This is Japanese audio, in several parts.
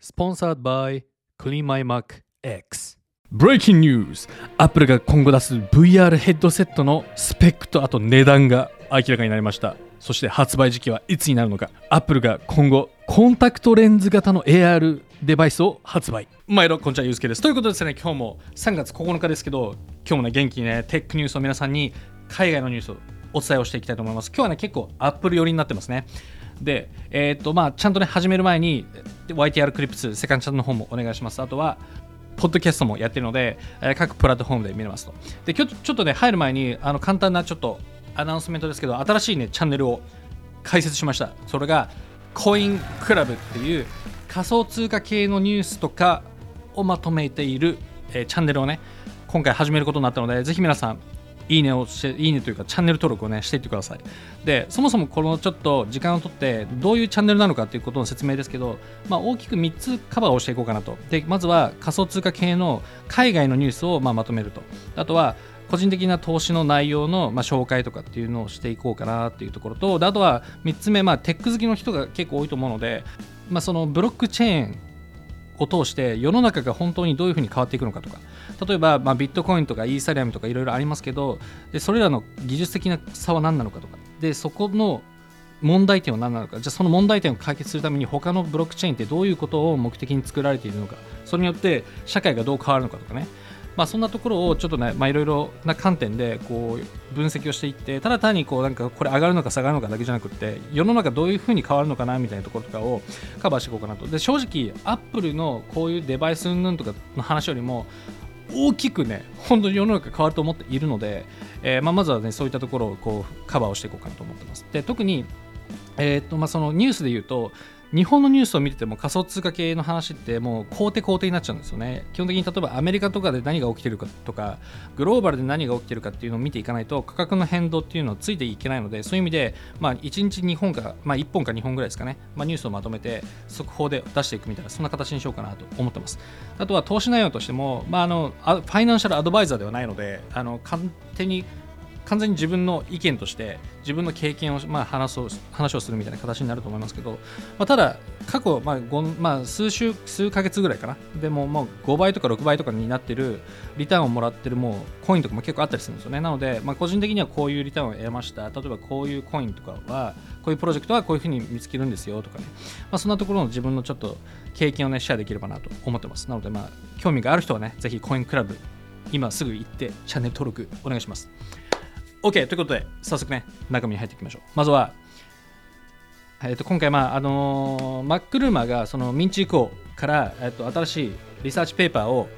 Sponsored by CleanMyMac X. ブレイキングニュース Apple が今後出す VR ヘッドセットのスペックとあと値段が明らかになりました。そして発売時期はいつになるのか。Apple が今後コンタクトレンズ型の AR デバイスを発売。毎度こんにちはゆうすけです。ということでですね今日も3月9日ですけど今日もね元気にねテックニュースを皆さんに海外のニュースをお伝えをしていきたいと思います。今日はね結構 Apple 寄りになってますね。で、えーとまあ、ちゃんとね始める前に YTR クリップスセカンドチャンネルの方もお願いしますあとはポッドキャストもやってるので、えー各プラットフォームで見れますと。で、今日ちょっとね、入る前に、あの簡単なちょっとアナウンスメントですけど、新しいね、チャンネルを開設しました。それが、コインクラブっていう仮想通貨系のニュースとかをまとめている、えーチャンネルをね、今回始めることになったので、ぜひ皆さん、いいねをして、いいねというか、チャンネル登録をね、していってください。で、そもそもこのちょっと時間をとって、どういうチャンネルなのかということの説明ですけど、まあ、大きく3つカバーをしていこうかなと。で、まずは仮想通貨系の海外のニュースをままとめると。あとは、個人的な投資の内容のまあ紹介とかっていうのをしていこうかなっていうところと、であとは3つ目、まあ、テック好きの人が結構多いと思うので、まあ、そのブロックチェーンを通して世の中が本当にどういうふうに変わっていくのかとか。例えば、まあ、ビットコインとかイーサリアムとかいろいろありますけどでそれらの技術的な差は何なのかとか。でそこの問題点は何なのか。じゃあその問題点を解決するために他のブロックチェーンってどういうことを目的に作られているのか。それによって社会がどう変わるのかとかね。まあ、そんなところをちょっとね、いろいろな観点でこう分析をしていってただ単にこうなんかこれ上がるのか下がるのかだけじゃなくて世の中どういうふうに変わるのかなみたいなところとかをカバーしていこうかなと。で正直アップルのこういうデバイス云々とかの話よりも大きくね本当に世の中変わると思っているので、えーまあ、まずはねそういったところをこうカバーをしていこうかなと思ってます。で特に、えーとまあ、そのニュースで言うと日本のニュースを見てても仮想通貨系の話ってもう肯定肯定になっちゃうんですよね。基本的に例えばアメリカとかで何が起きてるかとかグローバルで何が起きてるかっていうのを見ていかないと価格の変動っていうのをついていけないのでそういう意味で、まあ、1日2本か、まあ、1本か2本ぐらいですかね、まあ、ニュースをまとめて速報で出していくみたいなそんな形にしようかなと思ってます。あとは投資内容としても、まあ、あのファイナンシャルアドバイザーではないのであの勝手に完全に自分の意見として自分の経験を、まあ、話そう話をするみたいな形になると思いますけど、まあ、ただ過去、まあまあ、数週数ヶ月ぐらいかな。でももう5倍とか6倍とかになってるリターンをもらってるもうコインとかも結構あったりするんですよね。なので、まあ、個人的にはこういうリターンを得ました。例えばこういうコインとかはこういうプロジェクトはこういうふうに見つけるんですよとかね、まあ、そんなところの自分のちょっと経験をねシェアできればなと思ってます。なのでまあ興味がある人はねぜひコインクラブ今すぐ行ってチャンネル登録お願いします。OK ということで早速ね中身に入っていきましょう。まずは、えー、と今回、まああのー、マックルーマーがそのミンチ以降から、えー、と新しいリサーチペーパーを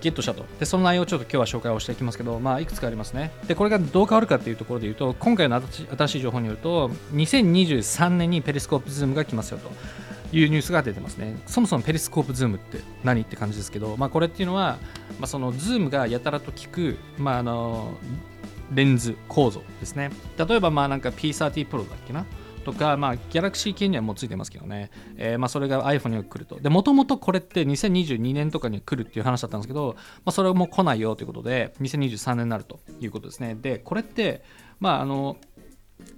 ゲットしたと。でその内容をちょっと今日は紹介をしていきますけど、まあ、いくつかありますね。でこれがどう変わるかっていうところで言うと今回の新しい情報によると2023年にペリスコープズームが来ますよと。いうニュースが出てますね。そもそもペリスコープズームって何って感じですけど、まあ、これっていうのは、まあ、そのズームがやたらと効く、まあ、あのレンズ構造ですね例えばまあなんか P30 Pro だっけな？とか、まあ、Galaxy 系にはもうついてますけどね、えーまあ、それが iPhone には来ると。で、もともとこれって2022年とかに来るっていう話だったんですけど、まあ、それも来ないよということで、2023年になるということですね。で、これって、まあ、あの、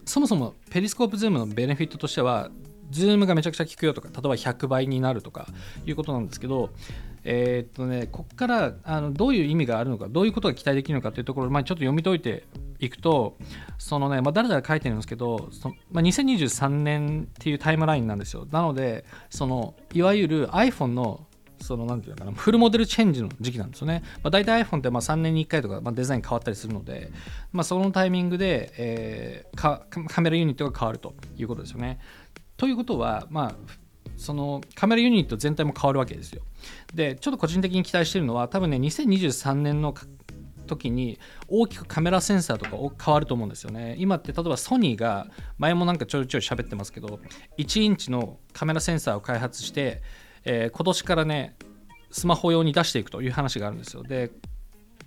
そもそもペリスコープズームのベネフィットとしては、ズームがめちゃくちゃ効くよとか、例えば100倍になるとかいうことなんですけど、えーっとね、ここからあのどういう意味があるのか、どういうことが期待できるのかというところを、まあ、ちょっと読み解いていくと、そのね、まあ、だらだら書いてるんですけど、そのまあ、2023年っていうタイムラインなんですよ。なので、そのいわゆる iPhone のそのなんていうかなフルモデルチェンジの時期なんですよね。まあ、大体 iPhone ってまあ3年に1回とか、まあ、デザイン変わったりするので、まあ、そのタイミングで、えーカメラユニットが変わるということですよね。ということは、まあ、そのカメラユニット全体も変わるわけですよ。で、ちょっと個人的に期待してるのは、多分ね、2023年の時に大きくカメラセンサーとか変わると思うんですよね。今って例えばソニーが前もなんかちょいちょい喋ってますけど1インチのカメラセンサーを開発して、えー今年からねスマホ用に出していくという話があるんですよ。で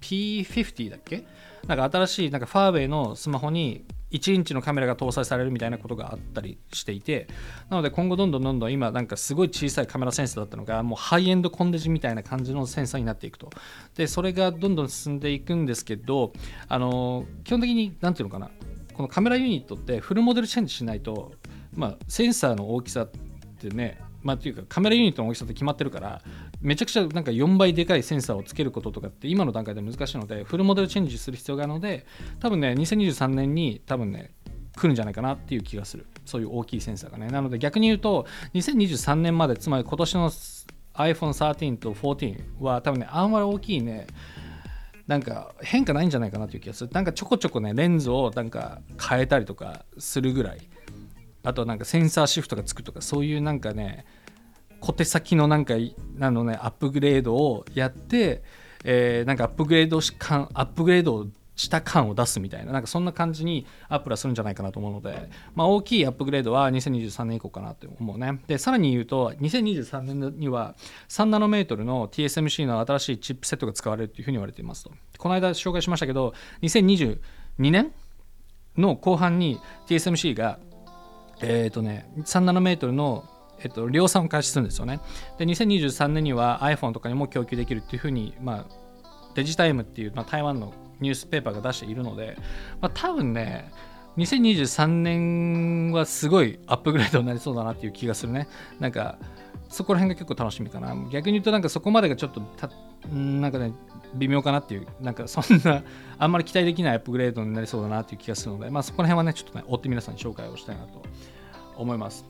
P50 だっけ？なんか新しいなんかファーウェイのスマホに1インチのカメラが搭載されるみたいなことがあったりしていてなので今後どんどんどんどん今なんかすごい小さいカメラセンサーだったのがもうハイエンドコンデジみたいな感じのセンサーになっていくと。でそれがどんどん進んでいくんですけどあの基本的に何ていうのかな。このカメラユニットってフルモデルチェンジしないと、まあ、センサーの大きさってねまあっていうかカメラユニットの大きさって決まってるからめちゃくちゃなんか4倍でかいセンサーをつけることとかって今の段階で難しいのでフルモデルチェンジする必要があるので多分ね2023年に多分ね来るんじゃないかなっていう気がする。そういう大きいセンサーがね。なので逆に言うと2023年までつまり今年の iPhone13 と14は多分ねあんまり大きいねなんか変化ないんじゃないかなという気がする。なんかちょこちょこねレンズをなんか変えたりとかするぐらい。あとなんかセンサーシフトがつくとかそういうなんかね小手先のなんかあのねアップグレードをやって、えー、なんかアップグレードしかアップグレードした感を出すみたいななんかそんな感じにアップルはするんじゃないかなと思うので、まあ、大きいアップグレードは2023年以降かなと思うね。でさらに言うと2023年には3ナノメートルの TSMC の新しいチップセットが使われるというふうに言われていますと。この間紹介しましたけど2022年の後半に TSMC がえっ、ー、とね3ナノメートルのえっと、量産を開始するんですよね。で、2023年には iPhone とかにも供給できるっていうふうに、まあ、デジタイムっていう、まあ、台湾のニュースペーパーが出しているので、まあ、多分ね2023年はすごいアップグレードになりそうだなっていう気がするねなんかそこら辺が結構楽しみかな逆に言うとなんかそこまでがちょっとたなんかね微妙かなっていうなんかそんなあんまり期待できないアップグレードになりそうだなっていう気がするのでまあそこら辺はねちょっとね追って皆さんに紹介をしたいなと思います。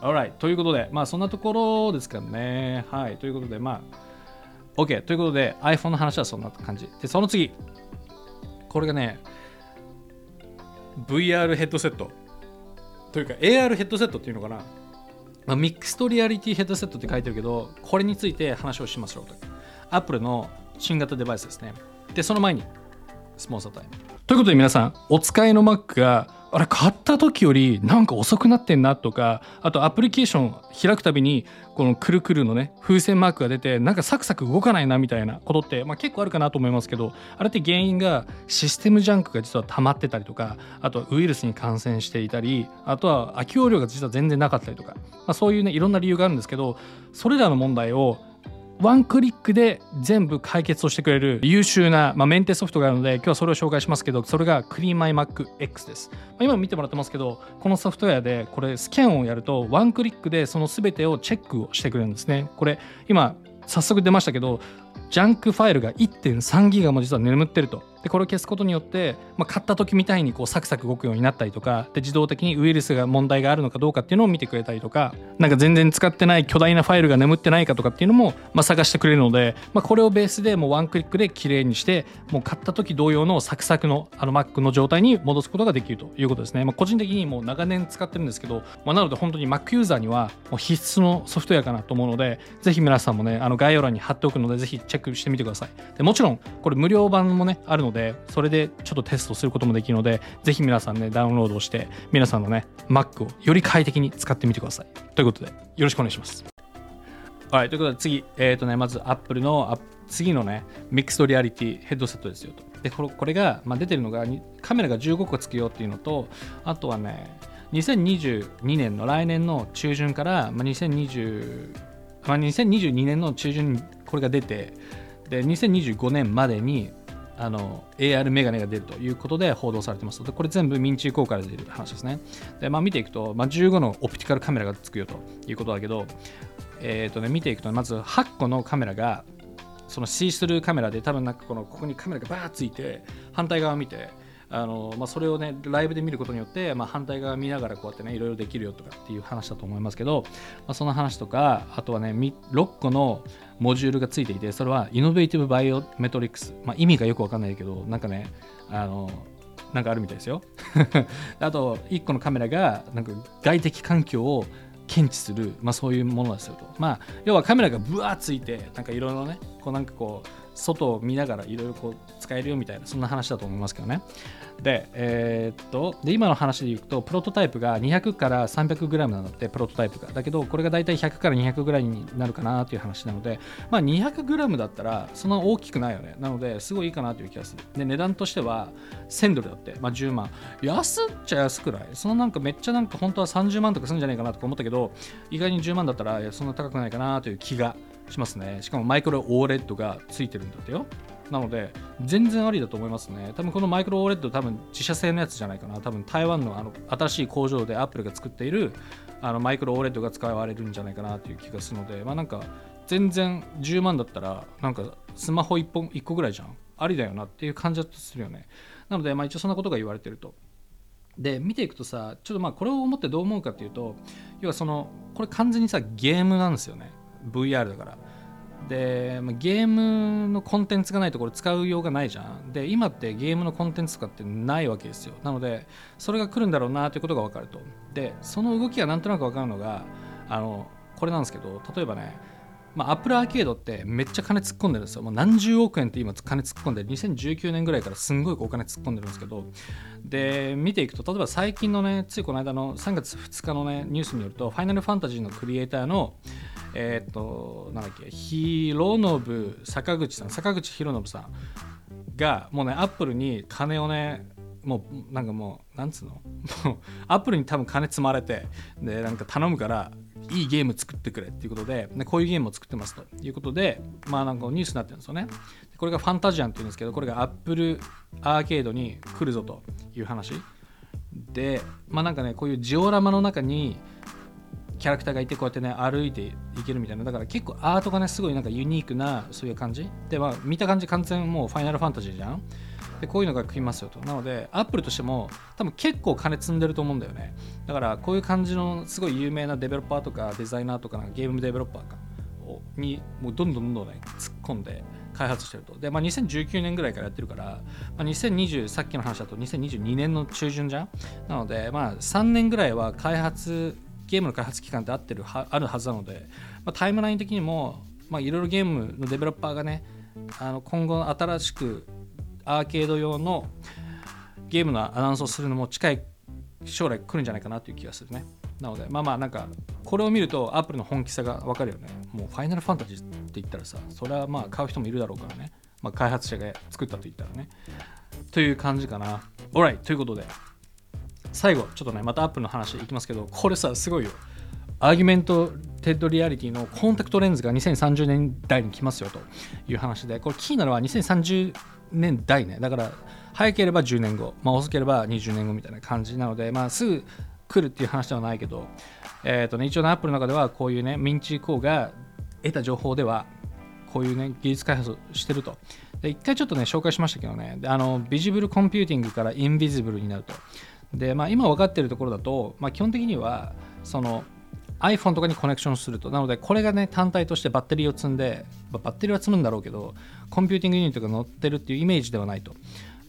Alright ということでまあそんなところですからね。はいということでまあ OK ということで iPhone の話はそんな感じ。でその次。これがね VR ヘッドセット。というか AR ヘッドセットっていうのかな、まあ、ミックストリアリティヘッドセットって書いてるけどこれについて話をしましょうと Apple の新型デバイスですね。でその前にスポンサータイム。ということで皆さんお使いの Mac があれ買った時よりなんか遅くなってんなとかあとアプリケーション開くたびにこのくるくるのね風船マークが出てなんかサクサク動かないなみたいなことって、まあ、結構あるかなと思いますけどあれって原因がシステムジャンクが実は溜まってたりとかあとはウイルスに感染していたりあとは空き容量が実は全然なかったりとか、まあ、そういうねいろんな理由があるんですけどそれらの問題をワンクリックで全部解決をしてくれる優秀な、まあ、メンテソフトがあるので今日はそれを紹介しますけどそれが CleanMyMacX です、まあ、今見てもらってますけどこのソフトウェアでこれスキャンをやるとワンクリックでその全てをチェックをしてくれるんですね。これ今早速出ましたけどジャンクファイルが1.3ギガも実は眠ってると。でこれを消すことによって、まあ、買った時みたいにこうサクサク動くようになったりとかで自動的にウイルスが問題があるのかどうかっていうのを見てくれたりとかなんか全然使ってない巨大なファイルが眠ってないかとかっていうのも、まあ、探してくれるので、まあ、これをベースでもうワンクリックで綺麗にしてもう買った時同様のサクサクのあの Mac の状態に戻すことができるということですね、まあ、個人的にもう長年使ってるんですけど、まあ、なので本当に Mac ユーザーにはもう必須のソフトウェアかなと思うのでぜひ皆さんもねあの概要欄に貼っておくのでぜひチェックしてみてください。でもちろんこれ無料版もねあるのででそれでちょっとテストすることもできるので、ぜひ皆さんね、ダウンロードして、皆さんのね、Mac をより快適に使ってみてください。ということで、よろしくお願いします。はい、ということで次、えっ、ー、とね、まず Apple の次のね、ミックストリアリティヘッドセットですよと。で、これこれが、まあ、出てるのが、カメラが15個つくよっていうのと、あとはね、2022年の来年の中旬から、まあ、2020、まあ、2022年の中旬にこれが出て、で、2025年までにあの AR メガネが出るということで報道されてます。でこれ全部民中公開で出る話ですね。で、まあ、見ていくと、まあ、15のオプティカルカメラがつくよということだけど、えーとね、見ていくとまず8個のカメラがそのシースルーカメラで多分なんかこのここにカメラがバーついて反対側を見てあのまあ、それをねライブで見ることによって、まあ、反対側見ながらこうやってねいろいろできるよとかっていう話だと思いますけど、まあ、その話とかあとはね6個のモジュールがついていてそれはイノベーティブバイオメトリックス、まあ、意味がよくわかんないけどなんかねあのなんかあるみたいですよ あと1個のカメラがなんか外的環境を検知する、まあ、そういうものですよと。まあ、要はカメラがぶわーついて、なんかいろいろね、こうなんかこう、外を見ながらいろいろこう使えるよみたいな、そんな話だと思いますけどね。で、えー、っと、で、今の話でいくと、プロトタイプが200から 300g なんだって、プロトタイプが。だけど、これが大体100から200ぐらいになるかなという話なので、まあ 200g だったら、そんな大きくないよね。なので、すごいいいかなという気がする。で、値段としては、1000ドルだって、まあ10万。安っちゃ安くない？そのなんかめっちゃなんか本当は30万とかするんじゃないかなとか思ったけど、意外に10万だったらそんな高くないかなという気がしますねしかもマイクロオーレッドがついてるんだってよ。なので全然ありだと思いますね。多分このマイクロ OLED 多分自社製のやつじゃないかな。多分台湾のあの新しい工場でアップルが作っているあのマイクロ OLED が使われるんじゃないかなという気がするのでまあなんか全然10万だったらなんかスマホ1本1個ぐらいじゃん。ありだよなっていう感じだとするよね。なのでまあ一応そんなことが言われてると。で見ていくとさちょっとまあこれを思ってどう思うかっていうと要はそのこれ完全にさゲームなんですよね。VR だから。で、ゲームのコンテンツがないところ使うようがないじゃん。で今ってゲームのコンテンツとかってないわけですよ。なのでそれが来るんだろうなということが分かると。でその動きがなんとなく分かるのがあのこれなんですけど例えばねまあ、アップルアーケードってめっちゃ金突っ込んでるんですよ。もう何十億円って今金突っ込んで、2019年ぐらいからすんごいお金突っ込んでるんですけど、で、見ていくと、例えば最近のね、ついこの間の3月2日のね、ニュースによると、ファイナルファンタジーのクリエイターの、えっ、と、なんだっけ、ヒロノブ坂口さん、坂口博信さんが、もうね、アップルに金をね、もうなんかもうなんつうの？もうアップルに多分金積まれてでなんか頼むからいいゲーム作ってくれっていうことででこういうゲームを作ってますということでまあなんかニュースになってるんですよね。これがファンタジアンっていうんですけどこれがアップルアーケードに来るぞという話。でまあなんかねこういうジオラマの中にキャラクターがいてこうやってね歩いていけるみたいな。だから結構アートがねすごいなんかユニークなそういう感じ。でまあ見た感じ完全もうファイナルファンタジーじゃん。でこういうのが来ますよと。なのでアップルとしても多分結構金積んでると思うんだよね。だからこういう感じのすごい有名なデベロッパーとかデザイナーとかゲームデベロッパーかにもうどんどんどんどんね突っ込んで開発してると。で、まあ、2019年ぐらいからやってるから、まあ、2020さっきの話だと2022年の中旬じゃん？なのでまあ3年ぐらいは開発ゲームの開発期間って合ってるはあるはずなので、まあ、タイムライン的にもいろいろゲームのデベロッパーがねあの今後新しくアーケード用のゲームのアナウンスをするのも近い将来来るんじゃないかなという気がするね。なのでまあまあなんかこれを見るとアップルの本気さが分かるよね。もうファイナルファンタジーって言ったらさそれはまあ買う人もいるだろうからね、まあ、開発者が作ったと言ったらね。という感じかな。Alright ということで最後ちょっとねまたアップルの話いきますけどこれさすごいよ。 Augmented Reality のコンタクトレンズが2030年代に来ますよという話でこれキーなのは2030年代ね。だから早ければ10年後、まあ、遅ければ20年後みたいな感じなので、まあ、すぐ来るっていう話ではないけど、えーとね、一応アップルの中ではこういうねミンチー・クオが得た情報ではこういうね技術開発をしてると。で一回ちょっとね紹介しましたけどね。あの visible computing から invisible になると。で、まあ、今分かっているところだと、まあ、基本的にはその iPhone とかにコネクションすると。なのでこれがね単体としてバッテリーを積んでまバッテリーは積むんだろうけど computing unit が乗ってるっていうイメージではないと。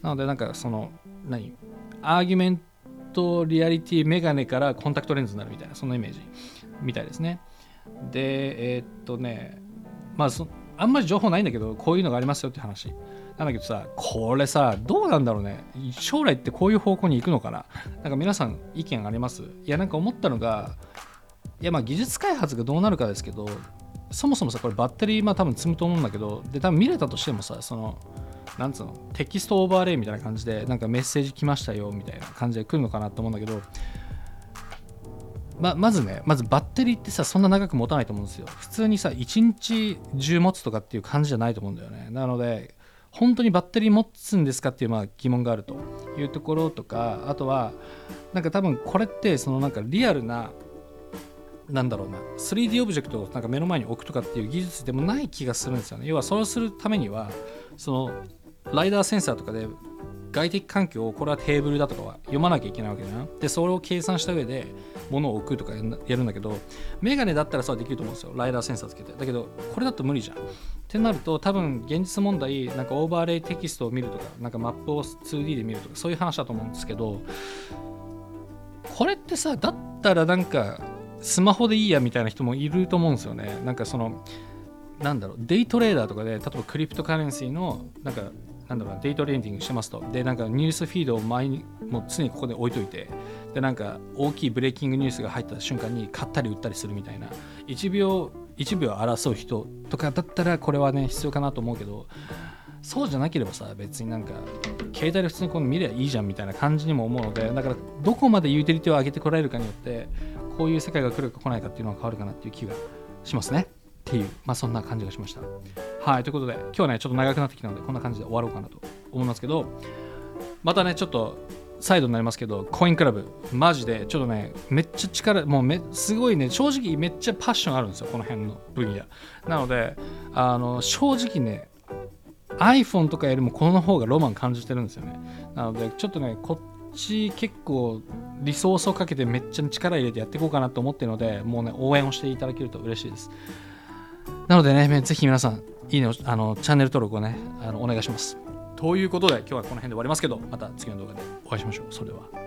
なのでなんかその何？アーギュメントリアリティメガネからコンタクトレンズになるみたいなそんなイメージみたいですね。でえー、っとねまあそあんまり情報ないんだけどこういうのがありますよって話。なんだけどさこれさどうなんだろうね。将来ってこういう方向に行くのかな。なんか皆さん意見あります？いやなんか思ったのがいやまあ技術開発がどうなるかですけどそもそもさこれバッテリーまあ多分積むと思うんだけどで多分見れたとしてもさそのなんつうのテキストオーバーレイみたいな感じでなんかメッセージ来ましたよみたいな感じで来るのかなと思うんだけどままずねまずバッテリーってさそんな長く持たないと思うんですよ。普通にさ1日中持つとかっていう感じじゃないと思うんだよね。なので本当にバッテリー持つんですかっていうまあ疑問があるというところとかあとはなんか多分これってそのなんかリアルななんだろうな 3D オブジェクトをなんか目の前に置くとかっていう技術でもない気がするんですよね。要はそれをするためにはそのライダーセンサーとかで外的環境をこれはテーブルだとかは読まなきゃいけないわけじゃん。でそれを計算した上で物を置くとかやるんだけどメガネだったらさできると思うんですよ。ライダーセンサーつけて。だけどこれだと無理じゃん。ってなると多分現実問題なんかオーバーレイテキストを見るとかなんかマップを 2D で見るとかそういう話だと思うんですけどこれってさだったらなんかスマホでいいやみたいな人もいると思うんですよね。なんかそのなんだろうデイトレーダーとかで例えば cryptocurrency のなんかなんだろうデイトレーディングしてますと。でなんかニュースフィードを前にもう常にここで置いといて。でなんか大きい breaking news が入った瞬間に買ったり売ったりするみたいな。1秒1秒争う人とかだったらこれはね必要かなと思うけどそうじゃなければさ別になんか携帯で普通にこの見りゃいいじゃんみたいな感じにも思うのでだからどこまでユーティリティを上げてこられるかによってこういう世界が来るか来ないかっていうのは変わるかなっていう気がしますね。っていう、まあ、そんな感じがしました。はいということで今日はねちょっと長くなってきたのでこんな感じで終わろうかなと思いますけどまたねちょっとサイドになりますけどコインクラブマジでちょっとねめっちゃ力もうめすごいね正直めっちゃパッションあるんですよこの辺の分野。なのであの正直ね iPhone とかよりもこの方がロマン感じてるんですよね。なのでちょっとねこっち結構リソースをかけてめっちゃ力入れてやっていこうかなと思ってるのでもうね応援をしていただけると嬉しいです。なのでねぜひ皆さんいいねあのチャンネル登録をねあのお願いします。ということで今日はこの辺で終わりますけどまた次の動画でお会いしましょう。それでは。